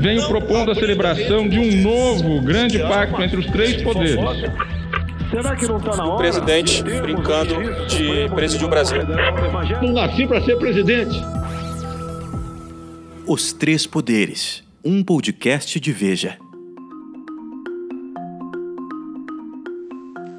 venho propondo a celebração de um novo grande pacto entre os três poderes. Será que não está na hora? O presidente brincando de presidir o Brasil. Não nasci para ser presidente. Os Três Poderes, um podcast de Veja.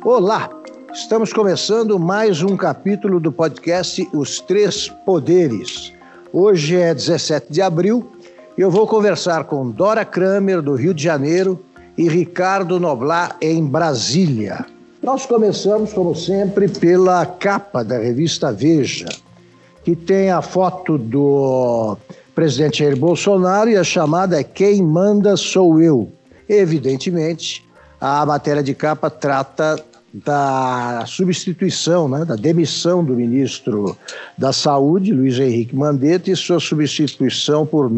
Olá, estamos começando mais um capítulo do podcast Os Três Poderes. Hoje é 17 de abril eu vou conversar com Dora Kramer, do Rio de Janeiro, e Ricardo Noblar, em Brasília. Nós começamos, como sempre, pela capa da revista Veja, que tem a foto do presidente Jair Bolsonaro e a chamada é Quem Manda Sou Eu. Evidentemente, a matéria de capa trata da substituição, né, da demissão do ministro da Saúde, Luiz Henrique Mandetta, e sua substituição por,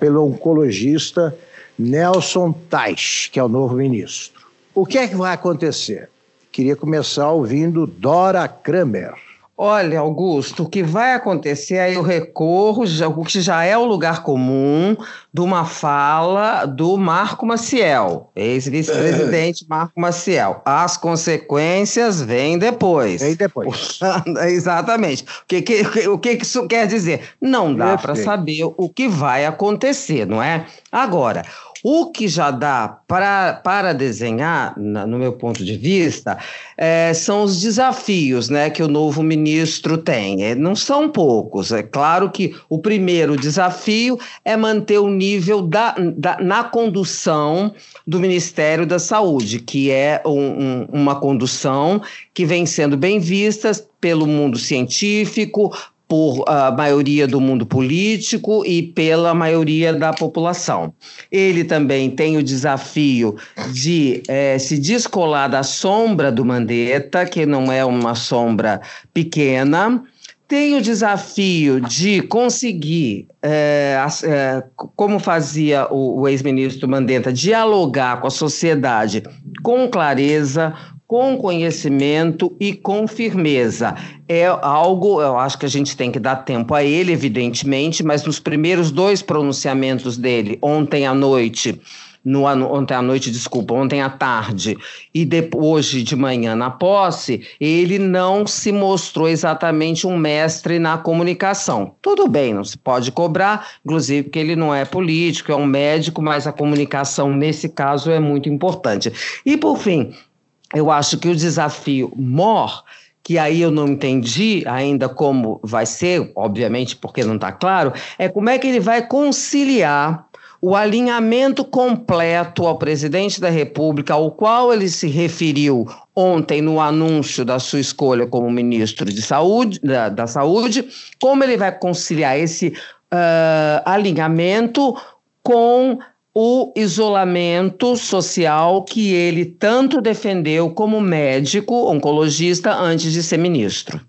pelo oncologista Nelson Teich, que é o novo ministro. O que é que vai acontecer? Queria começar ouvindo Dora Kramer. Olha, Augusto, o que vai acontecer aí o recorro, o que já é o lugar comum de uma fala do Marco Maciel, ex-vice-presidente Marco Maciel. As consequências vêm depois. Vem depois. Exatamente. O que, que, o que isso quer dizer? Não dá para saber o que vai acontecer, não é? Agora, o que já dá pra, para desenhar, na, no meu ponto de vista, é, são os desafios né, que o novo ministro tem. É, não são poucos. É claro que o primeiro desafio é manter o nível da, da na condução do Ministério da Saúde, que é um, um, uma condução que vem sendo bem vista pelo mundo científico, por a maioria do mundo político e pela maioria da população. Ele também tem o desafio de é, se descolar da sombra do Mandetta, que não é uma sombra pequena. Tem o desafio de conseguir, é, é, como fazia o, o ex-ministro Mandetta, dialogar com a sociedade com clareza, com conhecimento e com firmeza. É algo, eu acho que a gente tem que dar tempo a ele, evidentemente, mas nos primeiros dois pronunciamentos dele, ontem à noite, no, ontem à noite, desculpa, ontem à tarde e depois, hoje de manhã na posse, ele não se mostrou exatamente um mestre na comunicação. Tudo bem, não se pode cobrar, inclusive porque ele não é político, é um médico, mas a comunicação nesse caso é muito importante. E por fim, eu acho que o desafio mor, que aí eu não entendi ainda como vai ser, obviamente porque não está claro, é como é que ele vai conciliar o alinhamento completo ao presidente da República, ao qual ele se referiu ontem no anúncio da sua escolha como ministro de saúde, da, da saúde, como ele vai conciliar esse uh, alinhamento com o isolamento social que ele tanto defendeu como médico oncologista antes de ser ministro.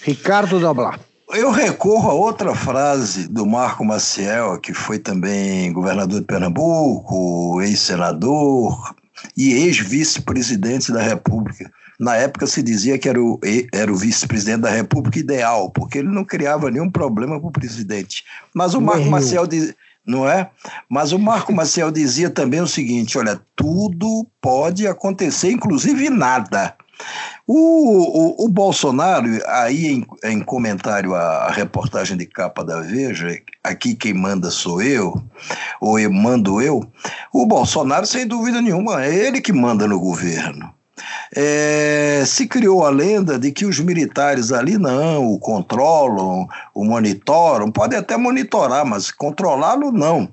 Ricardo Doblar. Eu recorro a outra frase do Marco Maciel, que foi também governador de Pernambuco, ex-senador e ex-vice-presidente da República. Na época se dizia que era o, era o vice-presidente da República ideal, porque ele não criava nenhum problema para o presidente. Mas o Marco Maciel dizia não é? Mas o Marco Maciel dizia também o seguinte: olha, tudo pode acontecer, inclusive nada. O, o, o Bolsonaro, aí em, em, comentário à reportagem de capa da Veja, aqui quem manda sou eu, ou eu mando eu, o Bolsonaro, sem dúvida nenhuma, é ele que manda no governo. É, se criou a lenda de que os militares ali não o controlam, o monitoram, podem até monitorar, mas controlá-lo não.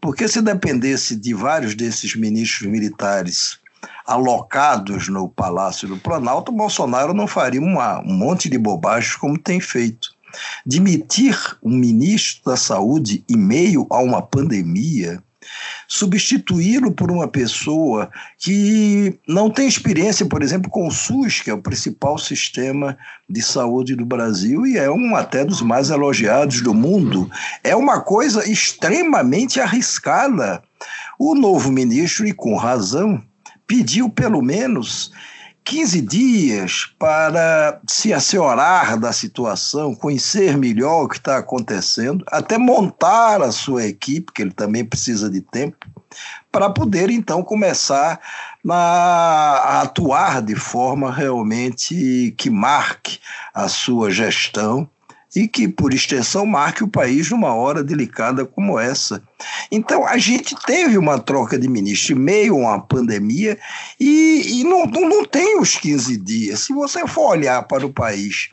Porque se dependesse de vários desses ministros militares alocados no Palácio do Planalto, Bolsonaro não faria uma, um monte de bobagens como tem feito. Demitir um ministro da Saúde em meio a uma pandemia substituí-lo por uma pessoa que não tem experiência, por exemplo, com o SUS, que é o principal sistema de saúde do Brasil e é um até dos mais elogiados do mundo, é uma coisa extremamente arriscada. O novo ministro, e com razão, pediu pelo menos 15 dias para se asseorar da situação, conhecer melhor o que está acontecendo, até montar a sua equipe, que ele também precisa de tempo, para poder então começar na, a atuar de forma realmente que marque a sua gestão e que, por extensão, marque o país numa hora delicada como essa. Então, a gente teve uma troca de ministro em meio a uma pandemia e, e não, não, não tem os 15 dias. Se você for olhar para o país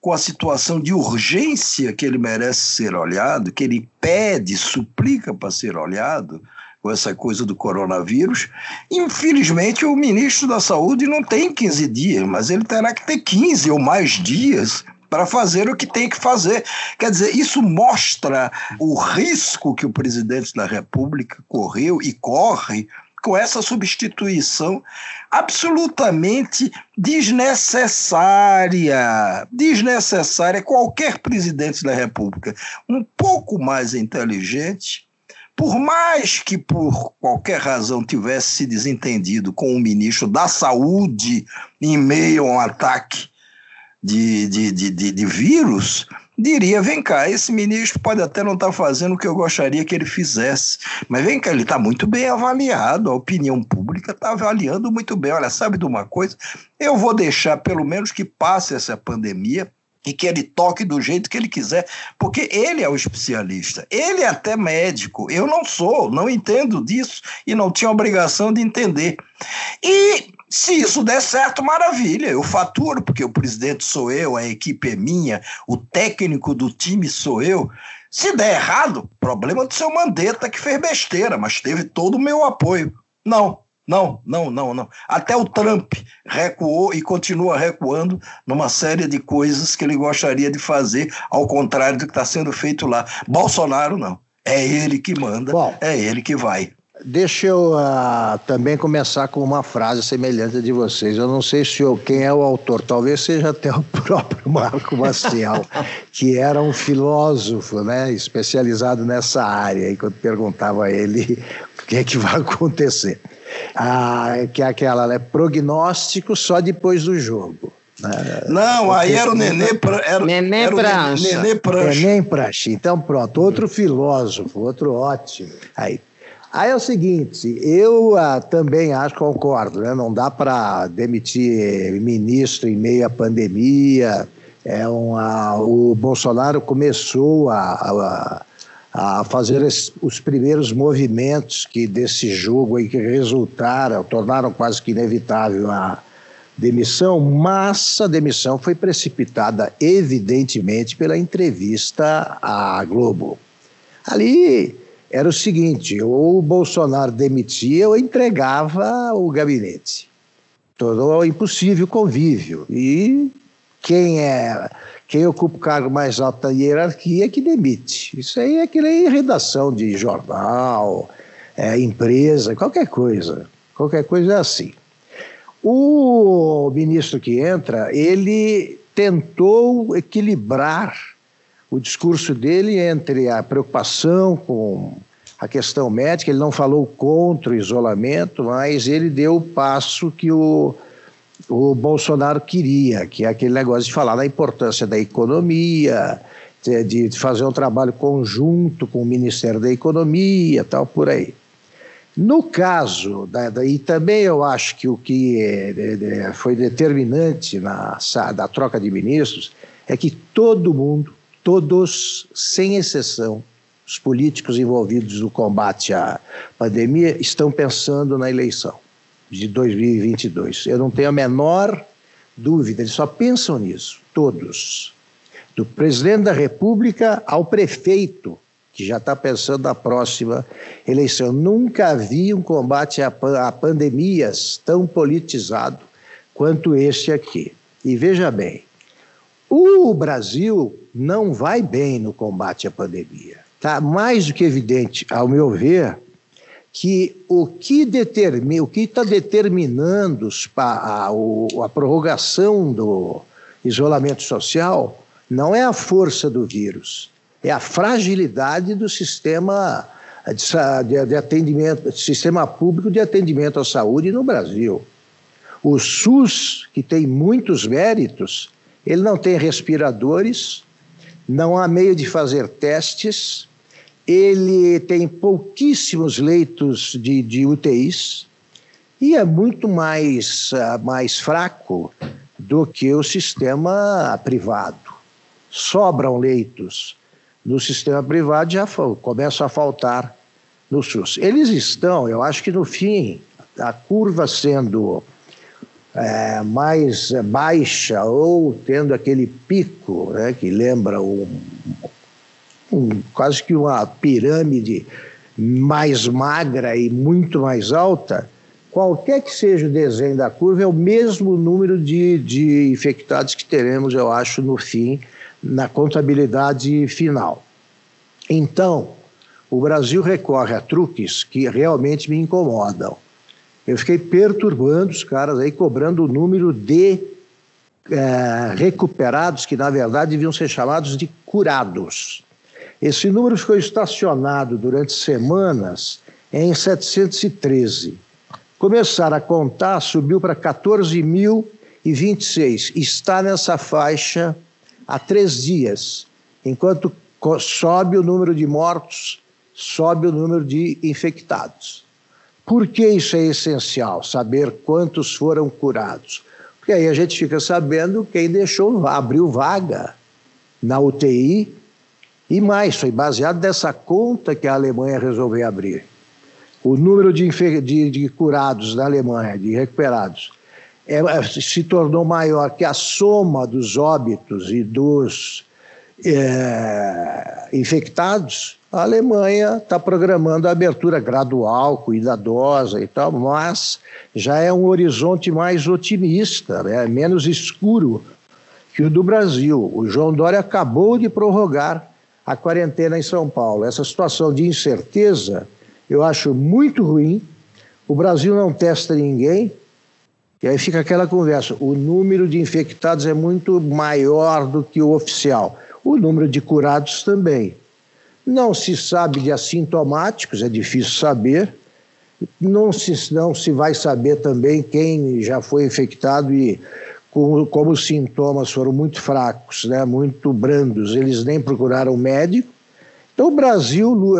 com a situação de urgência que ele merece ser olhado, que ele pede, suplica para ser olhado, com essa coisa do coronavírus. Infelizmente, o ministro da Saúde não tem 15 dias, mas ele terá que ter 15 ou mais dias para fazer o que tem que fazer. Quer dizer, isso mostra o risco que o presidente da República correu e corre com essa substituição absolutamente desnecessária. Desnecessária. Qualquer presidente da República um pouco mais inteligente. Por mais que por qualquer razão tivesse se desentendido com o ministro da Saúde em meio a um ataque de, de, de, de, de vírus, diria: vem cá, esse ministro pode até não estar tá fazendo o que eu gostaria que ele fizesse, mas vem cá, ele está muito bem avaliado, a opinião pública está avaliando muito bem. Olha, sabe de uma coisa? Eu vou deixar pelo menos que passe essa pandemia e que ele toque do jeito que ele quiser, porque ele é o especialista, ele é até médico, eu não sou, não entendo disso e não tinha obrigação de entender. E se isso der certo, maravilha, eu faturo, porque o presidente sou eu, a equipe é minha, o técnico do time sou eu. Se der errado, problema do seu Mandetta que fez besteira, mas teve todo o meu apoio. Não, não, não, não, não. Até o Trump recuou e continua recuando numa série de coisas que ele gostaria de fazer, ao contrário do que está sendo feito lá. Bolsonaro não. É ele que manda, Bom, é ele que vai. Deixa eu uh, também começar com uma frase semelhante de vocês. Eu não sei se eu, quem é o autor, talvez seja até o próprio Marco Maciel, que era um filósofo né, especializado nessa área. E quando perguntava a ele o que é que vai acontecer, ah, que é aquela, né, prognóstico só depois do jogo. Né? Não, aí era o Nenê, pra, era, Nenê era Prancha. Nenê Prancha. Nenê Prancha. Então, pronto, outro filósofo, outro ótimo. Aí, Aí é o seguinte, eu ah, também acho, concordo, né? não dá para demitir ministro em meio à pandemia. É uma, o Bolsonaro começou a, a, a fazer es, os primeiros movimentos que desse jogo aí que resultaram, tornaram quase que inevitável a demissão, mas a demissão foi precipitada evidentemente pela entrevista à Globo. Ali era o seguinte: ou o Bolsonaro demitia ou entregava o gabinete. Todo impossível convívio. E quem é quem ocupa o cargo mais alto da hierarquia é que demite. Isso aí é que nem redação de jornal, é, empresa, qualquer coisa. Qualquer coisa é assim. O ministro que entra, ele tentou equilibrar o discurso dele entre a preocupação com a questão médica, ele não falou contra o isolamento, mas ele deu o passo que o, o Bolsonaro queria, que é aquele negócio de falar da importância da economia, de, fazer um trabalho conjunto com o Ministério da Economia, tal, por aí. No caso, da, da, e também eu acho que o que é, é, foi determinante na da troca de ministros é que todo mundo todos, sem exceção, os políticos envolvidos no combate à pandemia estão pensando na eleição de 2022. Eu não tenho a menor dúvida, eles só pensam nisso, todos. Do presidente da República ao prefeito, que já está pensando na próxima eleição. Nunca vi um combate a, a pandemias tão politizado quanto este aqui. E veja bem, o Brasil não vai bem no combate à pandemia. Está mais do que evidente, ao meu ver, que o que determina, o que está determinando a, a, a prorrogação do isolamento social não é a força do vírus, é a fragilidade do sistema de, de atendimento, sistema público de atendimento à saúde no Brasil. O SUS, que tem muitos méritos, ele não tem respiradores, não há meio de fazer testes, ele tem pouquíssimos leitos de, de UTIs e é muito mais, uh, mais fraco do que o sistema privado. Sobram leitos no sistema privado, já começam a faltar no SUS. Eles estão, eu acho que no fim, a curva sendo é, mais baixa ou tendo aquele pico né, que lembra um, um, quase que uma pirâmide mais magra e muito mais alta, qualquer que seja o desenho da curva, é o mesmo número de, de infectados que teremos, eu acho, no fim, na contabilidade final. Então, o Brasil recorre a truques que realmente me incomodam. Eu fiquei perturbando os caras aí, cobrando o número de é, recuperados, que na verdade deviam ser chamados de curados. Esse número ficou estacionado durante semanas em 713. Começaram a contar, subiu para 14.026. Está nessa faixa há três dias. Enquanto sobe o número de mortos, sobe o número de infectados. Por que isso é essencial? Saber quantos foram curados. Porque aí a gente fica sabendo quem deixou, abriu vaga na UTI e mais, foi baseado nessa conta que a Alemanha resolveu abrir. O número de, de, de curados na Alemanha, de recuperados, é, se tornou maior que a soma dos óbitos e dos é, infectados a Alemanha está programando a abertura gradual, cuidadosa e tal, mas já é um horizonte mais otimista, né? menos escuro que o do Brasil. O João Dória acabou de prorrogar a quarentena em São Paulo. Essa situação de incerteza eu acho muito ruim. O Brasil não testa ninguém, e aí fica aquela conversa: o número de infectados é muito maior do que o oficial, o número de curados também. Não se sabe de assintomáticos, é difícil saber. Não se, não se vai saber também quem já foi infectado e como, como os sintomas foram muito fracos, né, muito brandos, eles nem procuraram médico. Então o Brasil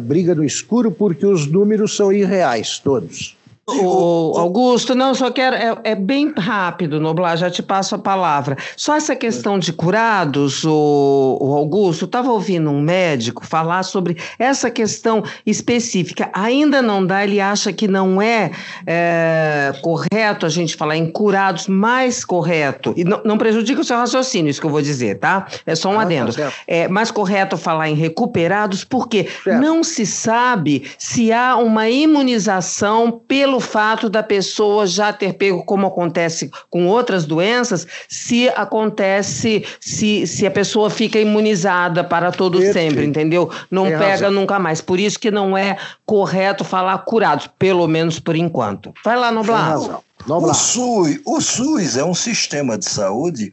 briga no escuro porque os números são irreais, todos. O Augusto, não, só quero. É, é, bem rápido, Noblar, já te passo a palavra. Só essa questão de curados, o, o Augusto, estava ouvindo um médico falar sobre essa questão específica. Ainda não dá, ele acha que não é, é correto a gente falar em curados, mais correto. E não, não, prejudica o seu raciocínio, isso que eu vou dizer, tá? É só um ah, adendo. Tá é mais correto falar em recuperados, porque certo. não se sabe se há uma imunização pelo pelo fato da pessoa já ter pego, como acontece com outras doenças, se acontece, se, se a pessoa fica imunizada para todo Perfeito. sempre, entendeu? Não Tem pega razão. nunca mais. Por isso que não é correto falar curados, pelo menos por enquanto. Vai lá, Noblar. O SUS, o SUS é um sistema de saúde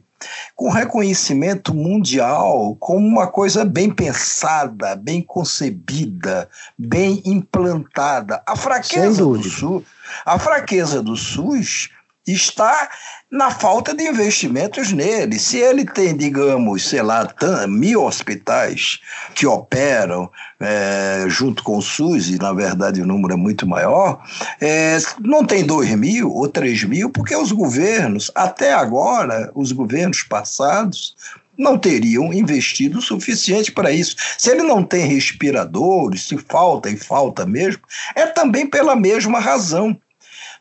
com reconhecimento mundial como uma coisa bem pensada, bem concebida, bem implantada. A fraqueza do SUS, a fraqueza do SUS está na falta de investimentos nele. Se ele tem, digamos, sei lá, mil hospitais que operam é, junto com o SUS, e na verdade o número é muito maior, é, não tem dois mil ou três mil, porque os governos, até agora, os governos passados, não teriam investido o suficiente para isso. Se ele não tem respiradores, se falta e falta mesmo, é também pela mesma razão.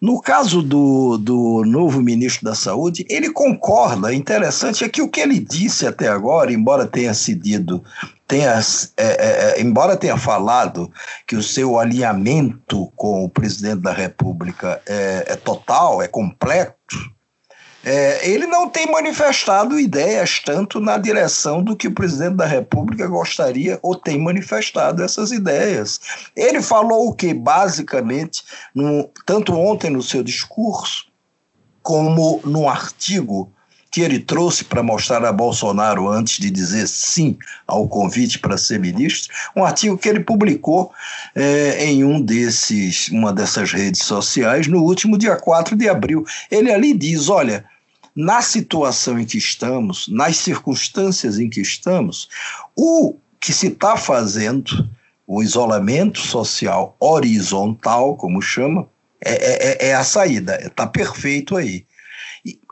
No caso do, do novo ministro da Saúde, ele concorda. Interessante é que o que ele disse até agora, embora tenha cedido, tenha, é, é, é, embora tenha falado que o seu alinhamento com o presidente da República é, é total, é completo, é, ele não tem manifestado ideias tanto na direção do que o presidente da República gostaria ou tem manifestado essas ideias. Ele falou o que, basicamente, no, tanto ontem no seu discurso, como no artigo que ele trouxe para mostrar a Bolsonaro antes de dizer sim ao convite para ser ministro, um artigo que ele publicou é, em um desses, uma dessas redes sociais no último dia 4 de abril. Ele ali diz: olha, na situação em que estamos, nas circunstâncias em que estamos, o que se está fazendo, o isolamento social horizontal, como chama, é, é, é a saída, está perfeito aí.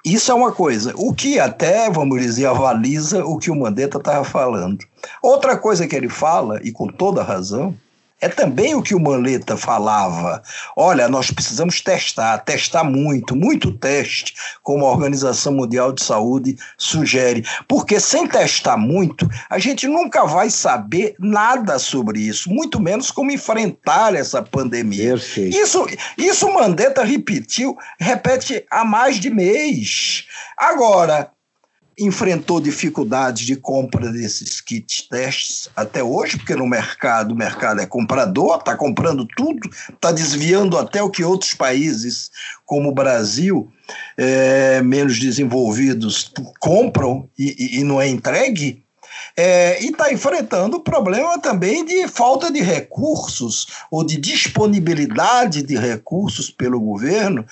Isso é uma coisa. O que até, vamos dizer, avaliza o que o Mandetta estava falando. Outra coisa que ele fala, e com toda razão, é também o que o Manleta falava. Olha, nós precisamos testar, testar muito, muito teste, como a Organização Mundial de Saúde sugere. Porque sem testar muito, a gente nunca vai saber nada sobre isso, muito menos como enfrentar essa pandemia. Perfeito. Isso, isso o Mandetta repetiu, repete há mais de mês. Agora, enfrentou dificuldades de compra desses kits testes até hoje, porque no mercado o mercado é comprador, está comprando tudo, está desviando até o que outros países, como o Brasil, é, menos desenvolvidos, compram e, e não é entregue é, e está enfrentando o problema também de falta de recursos ou de disponibilidade de recursos pelo governo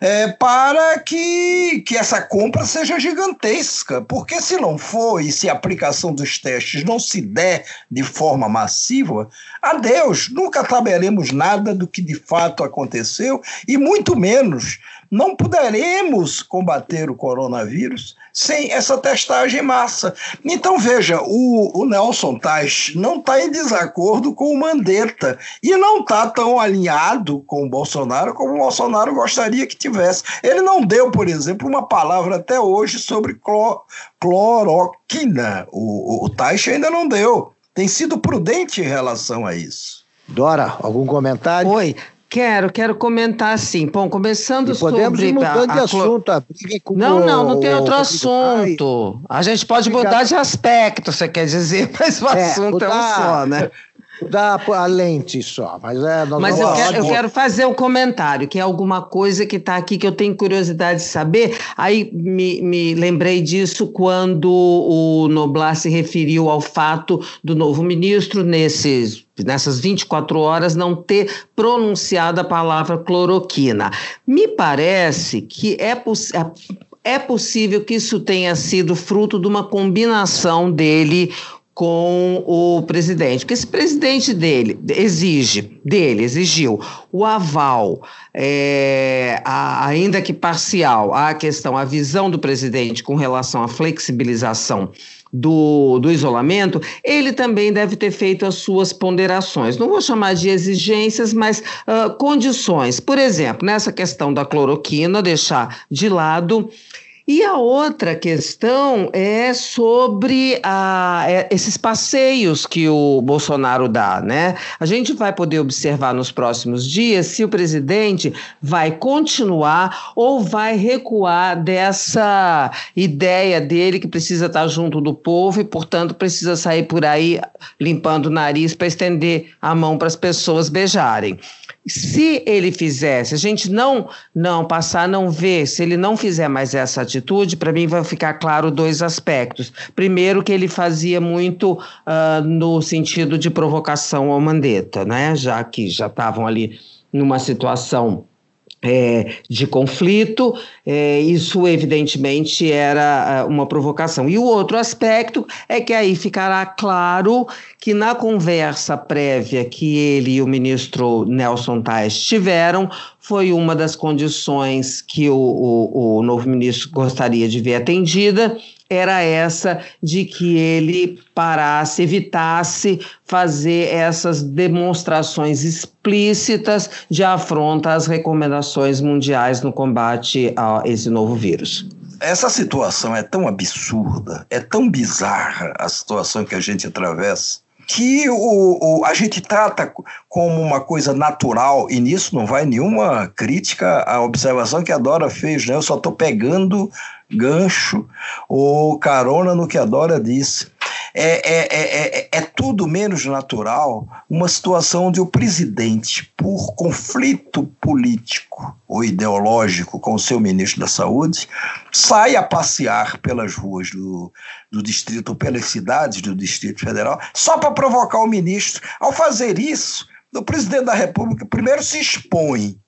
é, para que, que essa compra seja gigantesca. Porque se não for e se a aplicação dos testes não se der de forma massiva, adeus, nunca saberemos nada do que de fato aconteceu e muito menos não poderemos combater o coronavírus sem essa testagem massa. Então, veja, o, o Nelson Tais não está em desacordo com o Mandetta e não está tão alinhado com o Bolsonaro como o Bolsonaro gostaria que tivesse. Ele não deu, por exemplo, uma palavra até hoje sobre clor, cloroquina. O, o, o Tais ainda não deu. Tem sido prudente em relação a isso. Dora, algum comentário? Oi. Quero, quero comentar assim. Bom, começando e podemos sobre. Ir mudando a, de assunto, a briga com Não, não, não tem outro assunto. A gente pode mudar de aspecto, você quer dizer, mas o é, assunto mudar, é um só, né? Mudar a lente só, mas é. mas eu quero, eu quero, fazer um comentário, que é alguma coisa que está aqui que eu tenho curiosidade de saber. Aí me, me lembrei disso quando o Noblar se referiu ao fato do novo ministro, nesses nessas 24 horas, não ter pronunciado a palavra cloroquina. Me parece que é possível é possível que isso tenha sido fruto de uma combinação dele com o presidente, porque esse presidente dele exige, dele exigiu o aval, é, a, ainda que parcial, à questão, a visão do presidente com relação à flexibilização do, do isolamento, ele também deve ter feito as suas ponderações. Não vou chamar de exigências, mas uh, condições. Por exemplo, nessa questão da cloroquina, deixar de lado e a outra questão é sobre a, é, esses passeios que o Bolsonaro dá, né? A gente vai poder observar nos próximos dias se o presidente vai continuar ou vai recuar dessa ideia dele que precisa estar junto do povo e, portanto, precisa sair por aí limpando o nariz para estender a mão para as pessoas beijarem. Se ele fizesse, a gente não não passar, não ver, se ele não fizer mais essa atitude, para mim vai ficar claro dois aspectos. Primeiro, que ele fazia muito uh, no sentido de provocação ao Mandetta, né? Já que já estavam ali numa situação é, de conflito, é, isso evidentemente era é, uma provocação. E o outro aspecto é que aí ficará claro que na conversa prévia que ele e o ministro Nelson Tais tiveram, foi uma das condições que o, o, o novo ministro gostaria de ver atendida, era essa de que ele parasse, evitasse fazer essas demonstrações explícitas de afronta às recomendações mundiais no combate a esse novo vírus. Essa situação é tão absurda, é tão bizarra a situação que a gente atravessa, que o, o, a gente trata como uma coisa natural, e nisso não vai nenhuma crítica à observação que a Dora fez, né? Eu só estou pegando gancho ou carona no que a Dora disse. é, é, é, é, tudo menos natural uma situação onde o presidente, por conflito político ou ideológico com o seu ministro da Saúde, sai a passear pelas ruas do, do distrito, pelas cidades do Distrito Federal, só para provocar o ministro. Ao fazer isso, o presidente da República primeiro se expõe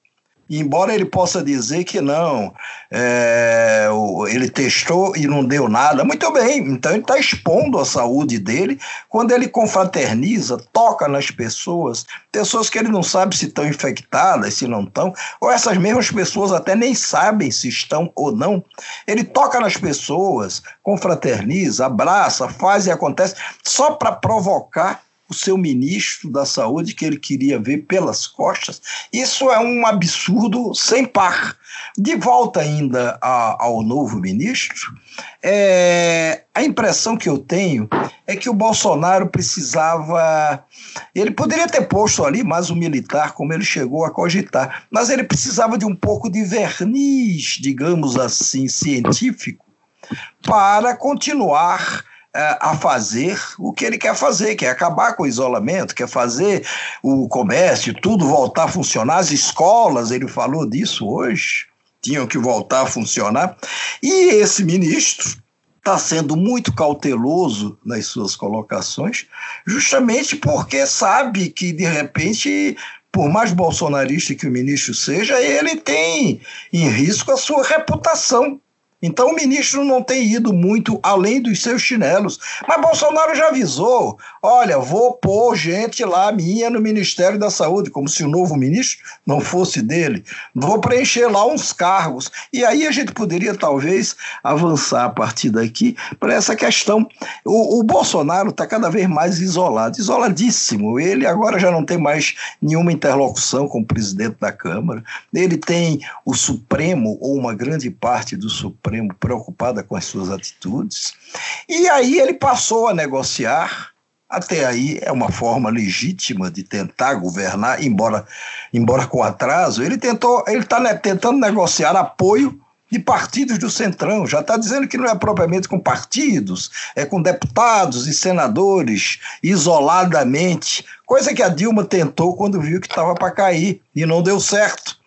embora ele possa dizer que não, é, ele testou e não deu nada, muito bem, então ele está expondo a saúde dele quando ele confraterniza, toca nas pessoas, pessoas que ele não sabe se estão infectadas, se não estão, ou essas mesmas pessoas até nem sabem se estão ou não. Ele toca nas pessoas, confraterniza, abraça, faz e acontece, só para provocar o seu ministro da Saúde, que ele queria ver pelas costas. Isso é um absurdo sem par. De volta ainda a, ao novo ministro, é, a impressão que eu tenho é que o Bolsonaro precisava. Ele poderia ter posto ali mais um militar, como ele chegou a cogitar, mas ele precisava de um pouco de verniz, digamos assim, científico, para continuar a fazer o que ele quer fazer, que é acabar com o isolamento, quer fazer o comércio, tudo voltar a funcionar, as escolas, ele falou disso hoje, tinham que voltar a funcionar. E esse ministro está sendo muito cauteloso nas suas colocações, justamente porque sabe que, de repente, por mais bolsonarista que o ministro seja, ele tem em risco a sua reputação então o ministro não tem ido muito além dos seus chinelos. Mas Bolsonaro já avisou: olha, vou pôr gente lá minha no Ministério da Saúde, como se o novo ministro não fosse dele. Vou preencher lá uns cargos. E aí a gente poderia talvez avançar a partir daqui para essa questão. O, o Bolsonaro está cada vez mais isolado, isoladíssimo. Ele agora já não tem mais nenhuma interlocução com o presidente da Câmara. Ele tem o Supremo, ou uma grande parte do Supremo Supremo preocupada com as suas atitudes. E aí ele passou a negociar. Até aí é uma forma legítima de tentar governar, embora, embora com atraso. Ele tentou, ele está né, tentando negociar apoio de partidos do Centrão. Já está dizendo que não é propriamente com partidos, é com deputados e senadores, isoladamente, coisa que a Dilma tentou quando viu que estava para cair e não deu certo.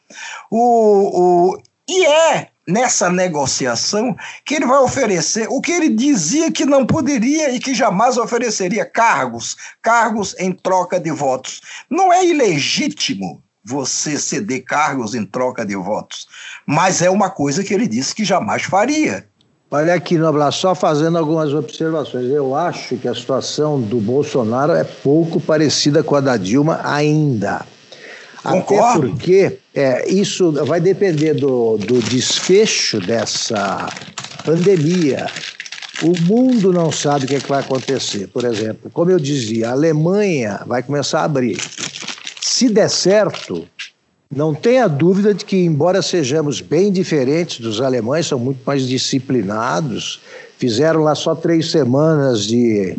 O, o, e é nessa negociação que ele vai oferecer o que ele dizia que não poderia e que jamais ofereceria: cargos, cargos em troca de votos. Não é ilegítimo você ceder cargos em troca de votos, mas é uma coisa que ele disse que jamais faria. Olha aqui, Noblar, só fazendo algumas observações. Eu acho que a situação do Bolsonaro é pouco parecida com a da Dilma ainda. Concordo. Até porque é, isso vai depender do, do desfecho dessa pandemia. O mundo não sabe o que, é que vai acontecer. Por exemplo, como eu dizia, a Alemanha vai começar a abrir. Se der certo, não tenha dúvida de que, embora sejamos bem diferentes dos alemães, são muito mais disciplinados, fizeram lá só três semanas de,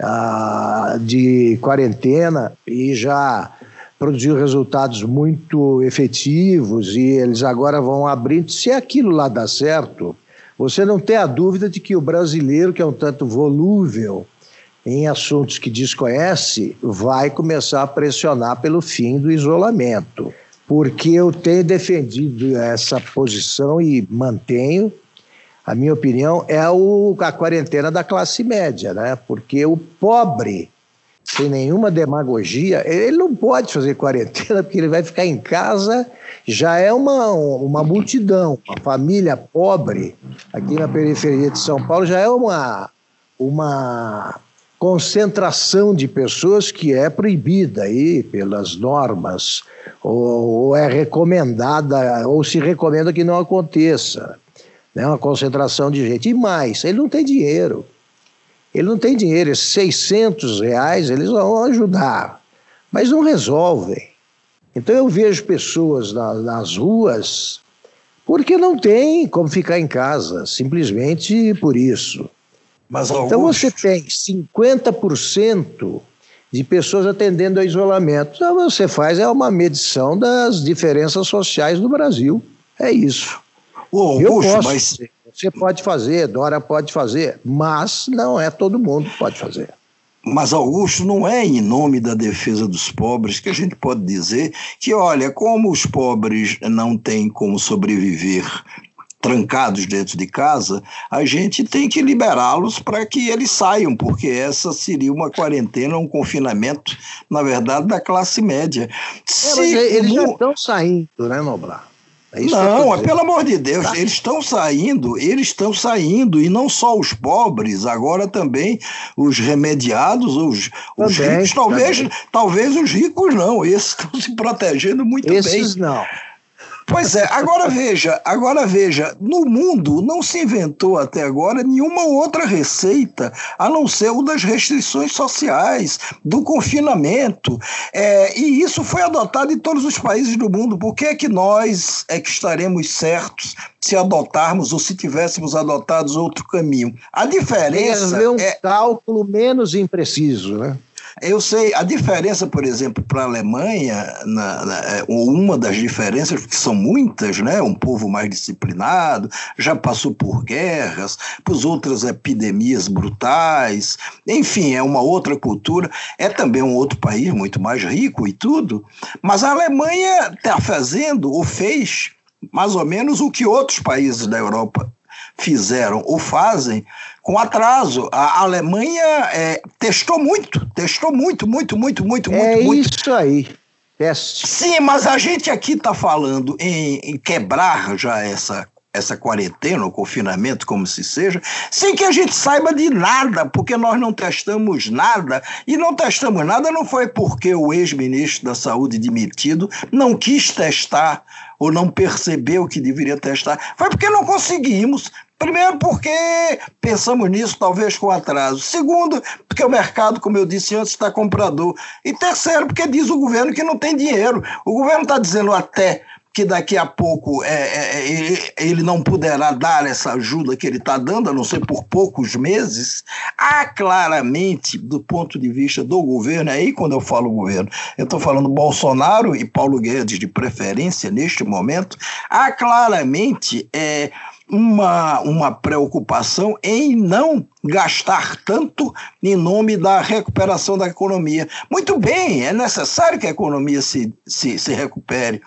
uh, de quarentena e já produziu resultados muito efetivos e eles agora vão abrindo. Se aquilo lá dá certo, você não tem a dúvida de que o brasileiro, que é um tanto volúvel em assuntos que desconhece, vai começar a pressionar pelo fim do isolamento. Porque eu tenho defendido essa posição e mantenho. A minha opinião é o, a quarentena da classe média, né? Porque o pobre sem nenhuma demagogia, ele não pode fazer quarentena porque ele vai ficar em casa. Já é uma, uma multidão, uma família pobre aqui na periferia de São Paulo já é uma, uma concentração de pessoas que é proibida aí pelas normas ou, ou é recomendada ou se recomenda que não aconteça, né? Uma concentração de gente e mais, ele não tem dinheiro. Ele não tem dinheiro, esses 600 reais eles vão ajudar, mas não resolvem. Então eu vejo pessoas na, nas ruas porque não tem como ficar em casa, simplesmente por isso. Mas, então você tem 50% de pessoas atendendo ao isolamento. Então você faz é uma medição das diferenças sociais do Brasil. É isso. Ô, Augusto, mas você pode fazer, Dora pode fazer, mas não é todo mundo que pode fazer. Mas, Augusto, não é em nome da defesa dos pobres que a gente pode dizer que, olha, como os pobres não têm como sobreviver trancados dentro de casa, a gente tem que liberá-los para que eles saiam, porque essa seria uma quarentena, um confinamento, na verdade, da classe média. É, eles já estão saindo, né, Noblar? É não, é pelo amor de Deus, tá. eles estão saindo, eles estão saindo, e não só os pobres, agora também os remediados, os, os também, ricos, talvez, talvez os ricos não, esses estão se protegendo muito esses bem. Esses não. Pois é, agora veja, agora veja, no mundo não se inventou até agora nenhuma outra receita a não ser o das restrições sociais, do confinamento. É, e isso foi adotado em todos os países do mundo. Por que é que nós é que estaremos certos se adotarmos ou se tivéssemos adotado outro caminho? A diferença Tem um é cálculo menos impreciso, né? Eu sei, a diferença, por exemplo, para a Alemanha, na, na, é, ou uma das diferenças, que são muitas, né? um povo mais disciplinado, já passou por guerras, por outras epidemias brutais, enfim, é uma outra cultura, é também um outro país muito mais rico e tudo, mas a Alemanha está fazendo, ou fez, mais ou menos o que outros países da Europa fizeram ou fazem com atraso. A Alemanha é, testou muito, testou muito, muito, muito, muito, é muito. É isso aí. Sim, mas a gente aqui está falando em, em quebrar já essa essa quarentena, ou confinamento, como se seja, sem que a gente saiba de nada, porque nós não testamos nada. E não testamos nada não foi porque o ex-ministro da Saúde demitido não quis testar ou não percebeu que deveria testar, foi porque não conseguimos. Primeiro, porque pensamos nisso talvez com atraso. Segundo, porque o mercado, como eu disse antes, está comprador. E terceiro, porque diz o governo que não tem dinheiro. O governo está dizendo até que daqui a pouco é, é, é ele não poderá dar essa ajuda que ele está dando, a não ser por poucos meses, há claramente, do ponto de vista do governo, aí quando eu falo governo, eu estou falando Bolsonaro e Paulo Guedes de preferência neste momento, há claramente é, uma, uma preocupação em não gastar tanto em nome da recuperação da economia. Muito bem, é necessário que a economia se, se, se recupere,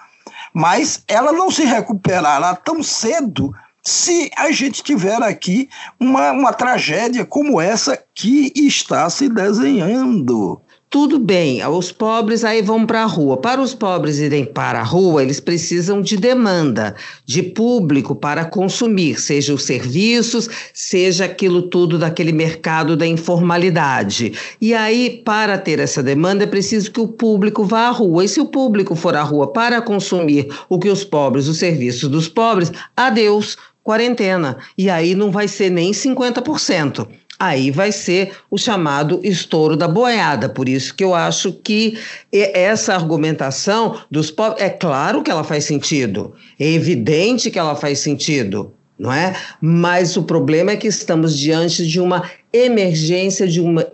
mas ela não se recuperará tão cedo se a gente tiver aqui uma, uma tragédia como essa que está se desenhando. Tudo bem, os pobres aí vão para a rua. Para os pobres irem para a rua, eles precisam de demanda, de público para consumir, seja os serviços, seja aquilo tudo daquele mercado da informalidade. E aí, para ter essa demanda, é preciso que o público vá à rua. E se o público for à rua para consumir o que os pobres, os serviços dos pobres, adeus, quarentena. E aí não vai ser nem 50% aí vai ser o chamado estouro da boiada. Por isso que eu acho que essa argumentação dos pobres, é claro que ela faz sentido, é evidente que ela faz sentido, não é? Mas o problema é que estamos diante de uma emergência, de uma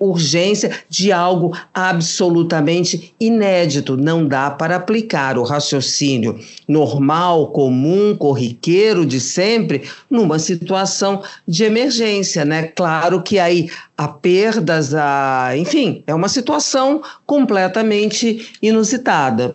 urgência de algo absolutamente inédito. Não dá para aplicar o raciocínio normal, comum, corriqueiro de sempre numa situação de emergência, né? Claro que aí há perdas, a, enfim, é uma situação completamente inusitada.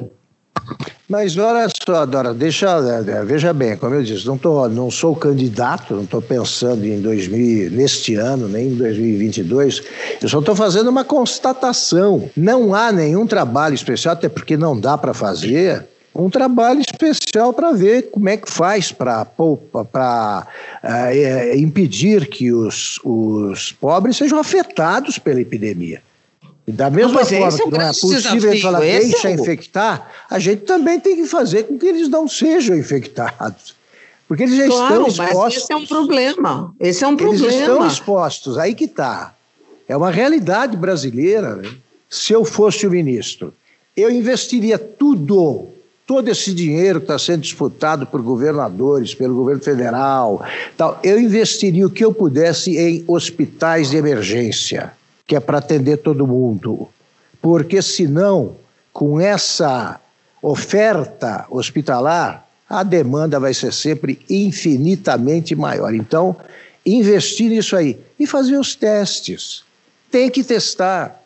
Mas olha só, Dora, deixa, é, veja bem, como eu disse, não, tô, não sou candidato, não estou pensando em 2000, neste ano, nem em 2022, eu só estou fazendo uma constatação. Não há nenhum trabalho especial, até porque não dá para fazer, um trabalho especial para ver como é que faz para uh, é, impedir que os, os pobres sejam afetados pela epidemia. E da mesma é, forma que não é possível falar deixa é infectar, a gente também tem que fazer com que eles não sejam infectados. Porque eles já claro, estão expostos. Mas esse é um problema. Esse é um problema. Eles estão expostos, aí que está. É uma realidade brasileira. Né? Se eu fosse o ministro, eu investiria tudo, todo esse dinheiro que está sendo disputado por governadores, pelo governo federal, tal, eu investiria o que eu pudesse em hospitais de emergência que é para atender todo mundo. Porque senão, com essa oferta hospitalar, a demanda vai ser sempre infinitamente maior. Então, investir nisso aí e fazer os testes. Tem que testar.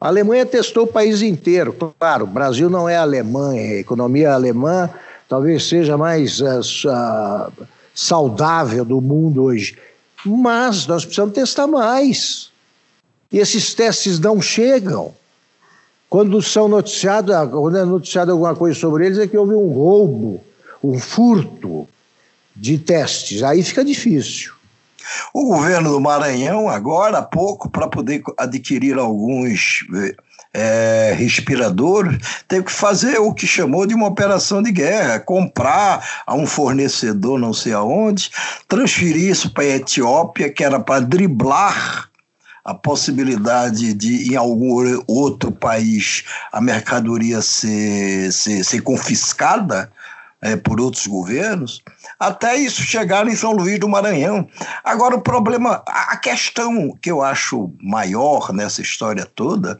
A Alemanha testou o país inteiro. Claro, o Brasil não é Alemanha, a economia alemã talvez seja mais uh, saudável do mundo hoje. Mas nós precisamos testar mais. E esses testes não chegam. Quando são noticiados, quando é noticiado alguma coisa sobre eles, é que houve um roubo, um furto de testes. Aí fica difícil. O governo do Maranhão, agora há pouco, para poder adquirir alguns é, respiradores, teve que fazer o que chamou de uma operação de guerra, comprar a um fornecedor não sei aonde, transferir isso para a Etiópia, que era para driblar a possibilidade de, em algum outro país, a mercadoria ser, ser, ser confiscada é, por outros governos, até isso chegar em São Luís do Maranhão. Agora, o problema, a questão que eu acho maior nessa história toda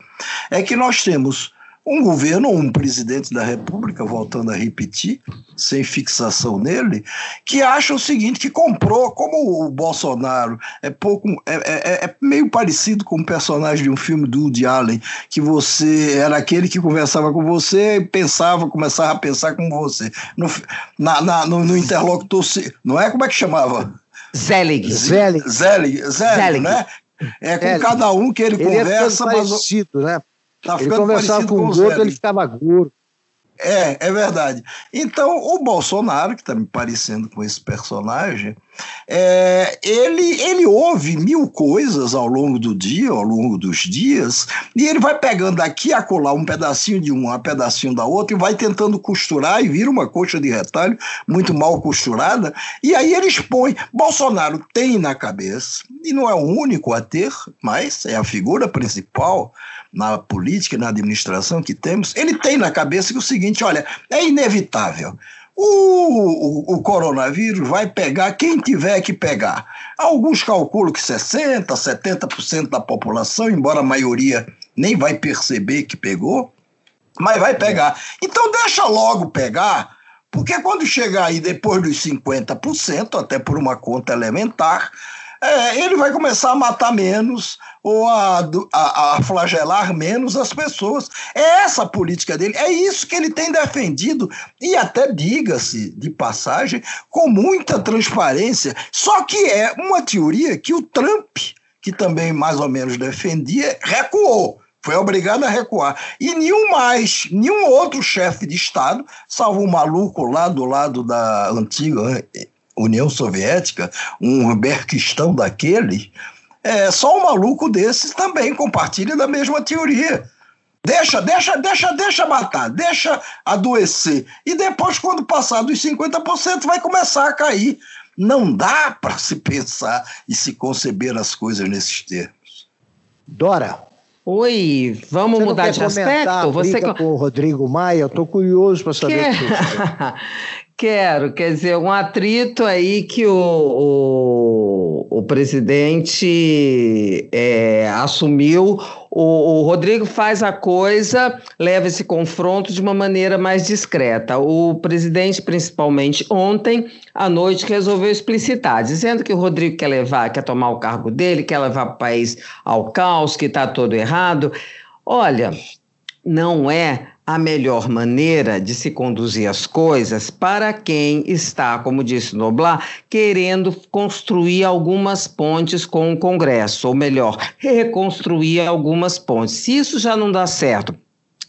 é que nós temos um governo ou um presidente da República, voltando a repetir, sem fixação nele, que acha o seguinte, que comprou, como o Bolsonaro é pouco é, é, é meio parecido com um personagem de um filme do Woody Allen, que você era aquele que conversava com você e pensava, começava a pensar com você. No, na, na, no, no interlocutor, não é? Como é que chamava? Zelig. Zelig. Zelig, Zelig, Zelig. né? É com Zelig. cada um que ele, ele é conversa, é mas... Parecido, né? Tá ele conversava com, com o gordo, ele ficava gordo. É, é verdade. Então, o Bolsonaro, que está me parecendo com esse personagem, é, ele, ele ouve mil coisas ao longo do dia, ao longo dos dias, e ele vai pegando aqui a colar um pedacinho de um, um pedacinho da outra, e vai tentando costurar, e vira uma coxa de retalho muito mal costurada, e aí ele expõe. Bolsonaro tem na cabeça, e não é o único a ter, mas é a figura principal na política e na administração que temos, ele tem na cabeça que o seguinte: olha, é inevitável. O, o, o, coronavírus vai pegar quem tiver que pegar. Alguns calculam que 60%, 70% da população, embora a maioria nem vai perceber que pegou, mas vai pegar. Então deixa logo pegar, porque quando chegar aí depois dos 50%, até por uma conta elementar, é, ele vai começar a matar menos ou a, a, a, flagelar menos as pessoas. É essa a política dele, é isso que ele tem defendido, e até diga-se de passagem, com muita transparência. Só que é uma teoria que o Trump, que também mais ou menos defendia, recuou. Foi obrigado a recuar. E nenhum mais, nenhum outro chefe de Estado, salvo um maluco lá do lado da antiga União Soviética, um berquistão daquele, é, só um maluco desses também compartilha da mesma teoria. Deixa, deixa, deixa, deixa matar, deixa adoecer. E depois, quando passar dos 50%, vai começar a cair. Não dá para se pensar e se conceber as coisas nesses termos. Dora. Oi, vamos mudar de aspecto? Você com o Rodrigo Maia, eu estou curioso para saber. Que... Quero, quer dizer, um atrito aí que o, o, o presidente é, assumiu. O, o, Rodrigo faz a coisa, leva esse confronto de uma maneira mais discreta. O presidente, principalmente ontem à noite, resolveu explicitar, dizendo que o Rodrigo quer levar, quer tomar o cargo dele, quer levar o país ao caos, que está todo errado. Olha, não é a melhor maneira de se conduzir as coisas para quem está, como disse Noblar, querendo construir algumas pontes com o Congresso, ou melhor, reconstruir algumas pontes. Se isso já não dá certo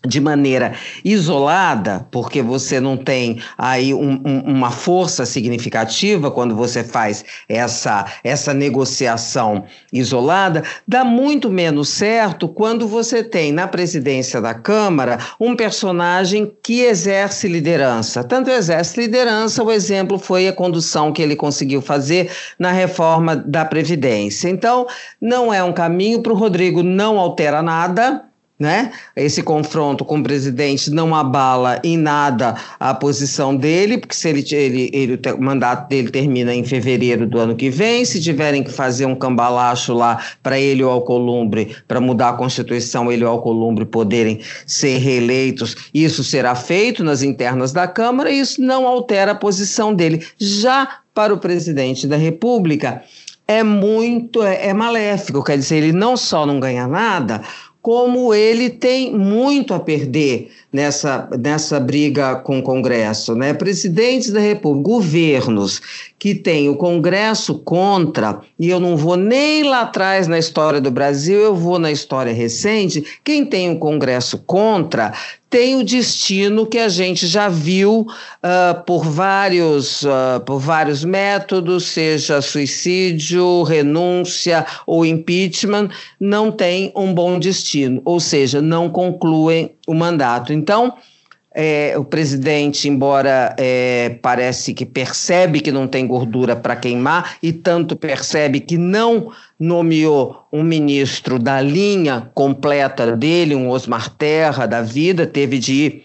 de maneira isolada, porque você não tem aí um, um, uma força significativa quando você faz essa, essa negociação isolada, dá muito menos certo quando você tem na presidência da Câmara um personagem que exerce liderança. Tanto exerce liderança, o exemplo foi a condução que ele conseguiu fazer na reforma da Previdência. Então, não é um caminho para o Rodrigo, não altera nada né? Esse confronto com o presidente não abala em nada a posição dele, porque se ele, ele, ele, o mandato dele termina em fevereiro do ano que vem, se tiverem que fazer um cambalacho lá para ele ou Alcolumbre, para mudar a Constituição, ele ou Alcolumbre poderem ser reeleitos, isso será feito nas internas da Câmara e isso não altera a posição dele. Já para o presidente da República, é muito, é, é maléfico, quer dizer, ele não só não ganha nada, como ele tem muito a perder nessa, nessa briga com o Congresso. Né? Presidentes da República, governos que têm o Congresso contra, e eu não vou nem lá atrás na história do Brasil, eu vou na história recente, quem tem o Congresso contra tem o destino que a gente já viu uh, por, vários, uh, por vários métodos, seja suicídio, renúncia ou impeachment, não tem um bom destino, ou seja, não concluem o mandato. Então, é, o presidente, embora é, parece que percebe que não tem gordura para queimar e tanto percebe que não nomeou um ministro da linha completa dele, um Osmar Terra da vida, teve de ir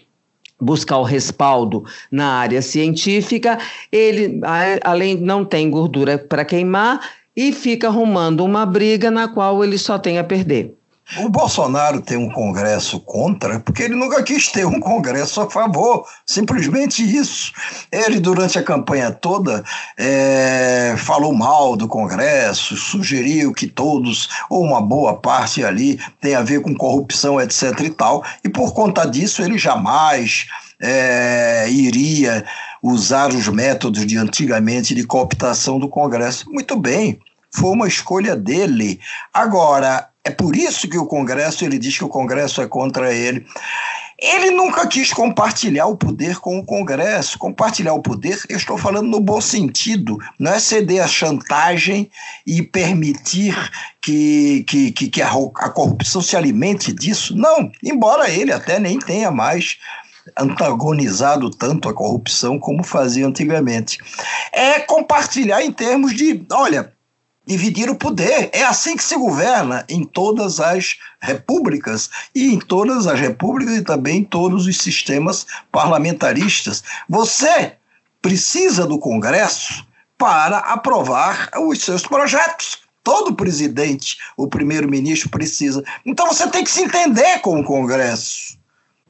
buscar o respaldo na área científica, ele, além não tem gordura para queimar e fica arrumando uma briga na qual ele só tem a perder. O Bolsonaro tem um Congresso contra, porque ele nunca quis ter um Congresso a favor, simplesmente isso. Ele, durante a campanha toda, é, falou mal do Congresso, sugeriu que todos, ou uma boa parte ali, tem a ver com corrupção, etc. e tal, e por conta disso ele jamais é, iria usar os métodos de antigamente de cooptação do Congresso. Muito bem, foi uma escolha dele. Agora, é por isso que o Congresso, ele diz que o Congresso é contra ele. Ele nunca quis compartilhar o poder com o Congresso. Compartilhar o poder, eu estou falando no bom sentido, não é ceder à chantagem e permitir que, que, que, que a, a corrupção se alimente disso. Não, embora ele até nem tenha mais antagonizado tanto a corrupção como fazia antigamente. É compartilhar em termos de, olha, dividir o poder. É assim que se governa em todas as repúblicas e em todas as repúblicas e também em todos os sistemas parlamentaristas. Você precisa do Congresso para aprovar os seus projetos. Todo presidente, o primeiro-ministro precisa. Então você tem que se entender com o Congresso.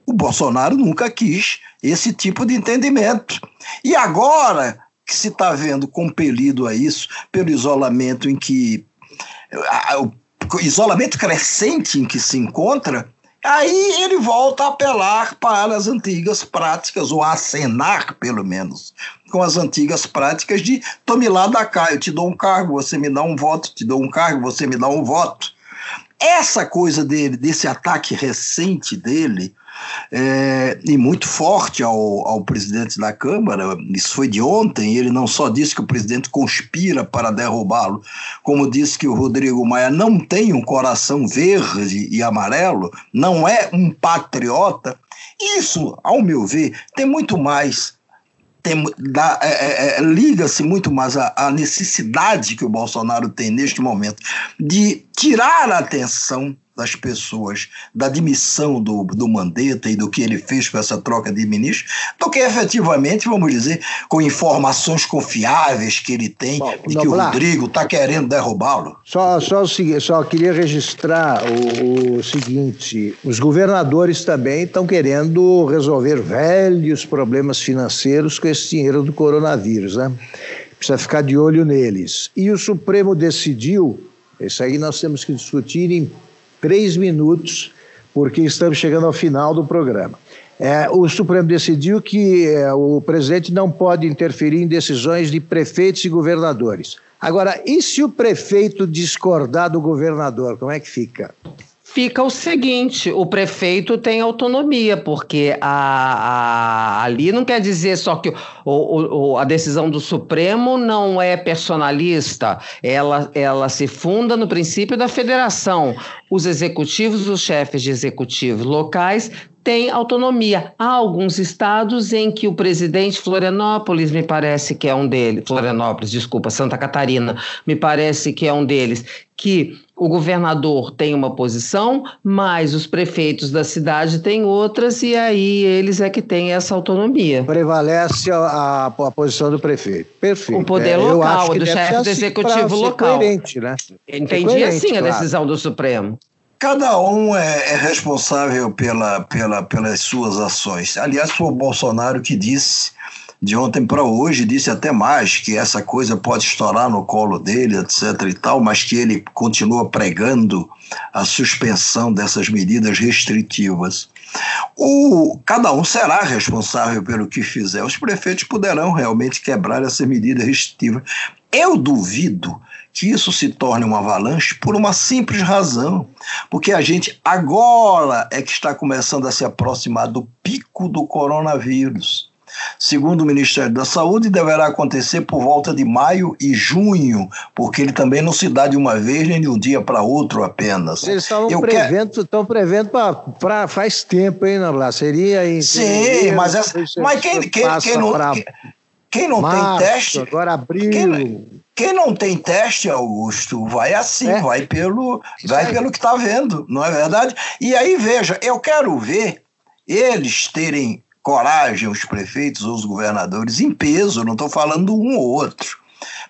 O Bolsonaro nunca quis esse tipo de entendimento. E agora que se está vendo compelido a isso pelo isolamento em que o isolamento crescente em que se encontra, aí ele volta a apelar para as antigas práticas, ou a acenar, pelo menos, com as antigas práticas de tome lá da cá, eu te dou um cargo, você me dá um voto, te dou um cargo, você me dá um voto. Essa coisa dele, desse ataque recente dele, é, e muito forte ao, ao presidente da Câmara. Isso foi de ontem. Ele não só disse que o presidente conspira para derrubá-lo, como disse que o Rodrigo Maia não tem um coração verde e amarelo, não é um patriota. Isso, ao meu ver, tem muito mais é, é, é, liga-se muito mais à, necessidade que o Bolsonaro tem neste momento de tirar a atenção das pessoas da admissão do, do Mandetta e do que ele fez com essa troca de ministros, do que efetivamente, vamos dizer, com informações confiáveis que ele tem Bom, de que o Rodrigo está querendo derrubá-lo. Só, só, só queria registrar o, o seguinte: os governadores também estão querendo resolver velhos problemas financeiros com esse dinheiro do coronavírus, né? Precisa ficar de olho neles. E o Supremo decidiu, isso aí nós temos que discutir em três minutos, porque estamos chegando ao final do programa. É, o Supremo decidiu que é, o presidente não pode interferir em decisões de prefeitos e governadores. Agora, e se o prefeito discordar do governador, como é que fica? Fica o seguinte: o prefeito tem autonomia, porque a, a, ali não quer dizer só que o, o, a decisão do Supremo não é personalista, ela, ela se funda no princípio da federação. Os executivos, os chefes de executivos locais tem autonomia. Há alguns estados em que o presidente Florianópolis, me parece que é um deles, Florianópolis, desculpa, Santa Catarina, me parece que é um deles, que o governador tem uma posição, mas os prefeitos da cidade têm outras, e aí eles é que têm essa autonomia. Prevalece a, a, a posição do prefeito. Perfeito. O poder é, local, do chefe do assim executivo local. Coerente, né? Entendi coerente, assim claro. a decisão do Supremo. Cada um é, é, responsável pela, pela, pelas suas ações. Aliás, foi o Bolsonaro que disse, de ontem para hoje, disse até mais, que essa coisa pode estourar no colo dele, etc. e tal, mas que ele continua pregando a suspensão dessas medidas restritivas. O, cada um será responsável pelo que fizer. Os prefeitos poderão realmente quebrar essa medida restritiva. Eu duvido que isso se torne uma avalanche por uma simples razão, porque a gente agora é que está começando a se aproximar do pico do coronavírus. Segundo o Ministério da Saúde, deverá acontecer por volta de maio e junho, porque ele também não se dá de uma vez nem de um dia para outro apenas. Eles estavam prevendo, estão prevendo para faz tempo, hein, Nabla? Seria em. Sim, mas, essa, mas quem, quem, quem não. Quem não Março, tem teste. Agora abril. Quem, quem, não tem teste, Augusto, vai assim, é. vai pelo, vai pelo que está vendo, não é verdade? E aí, veja, eu quero ver eles terem coragem, os prefeitos ou os governadores, em peso, não estou falando um ou outro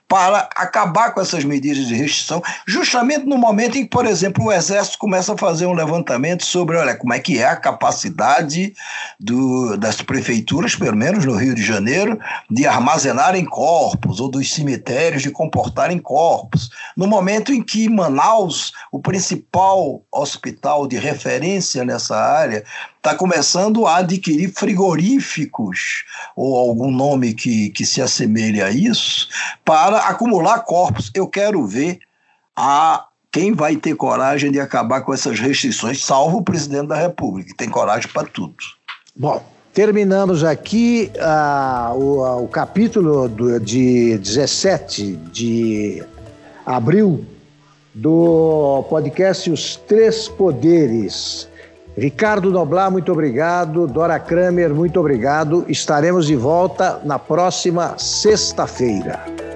para acabar com essas medidas de restrição, justamente no momento em que, por exemplo, o Exército começa a fazer um levantamento sobre, olha, como é que é a capacidade do, das prefeituras, pelo menos no Rio de Janeiro, de armazenarem corpos, ou dos cemitérios de comportarem corpos. No momento em que Manaus, o principal hospital de referência nessa área, está começando a adquirir frigoríficos, ou algum nome que, que se assemelhe a isso, para acumular corpos. Eu quero ver a quem vai ter coragem de acabar com essas restrições, salvo o presidente da República, que tem coragem para tudo. Bom, terminamos aqui uh, o, o, capítulo do, de 17 de abril do podcast Os Três Poderes. Ricardo Noblar, muito obrigado. Dora Kramer, muito obrigado. Estaremos de volta na próxima sexta-feira.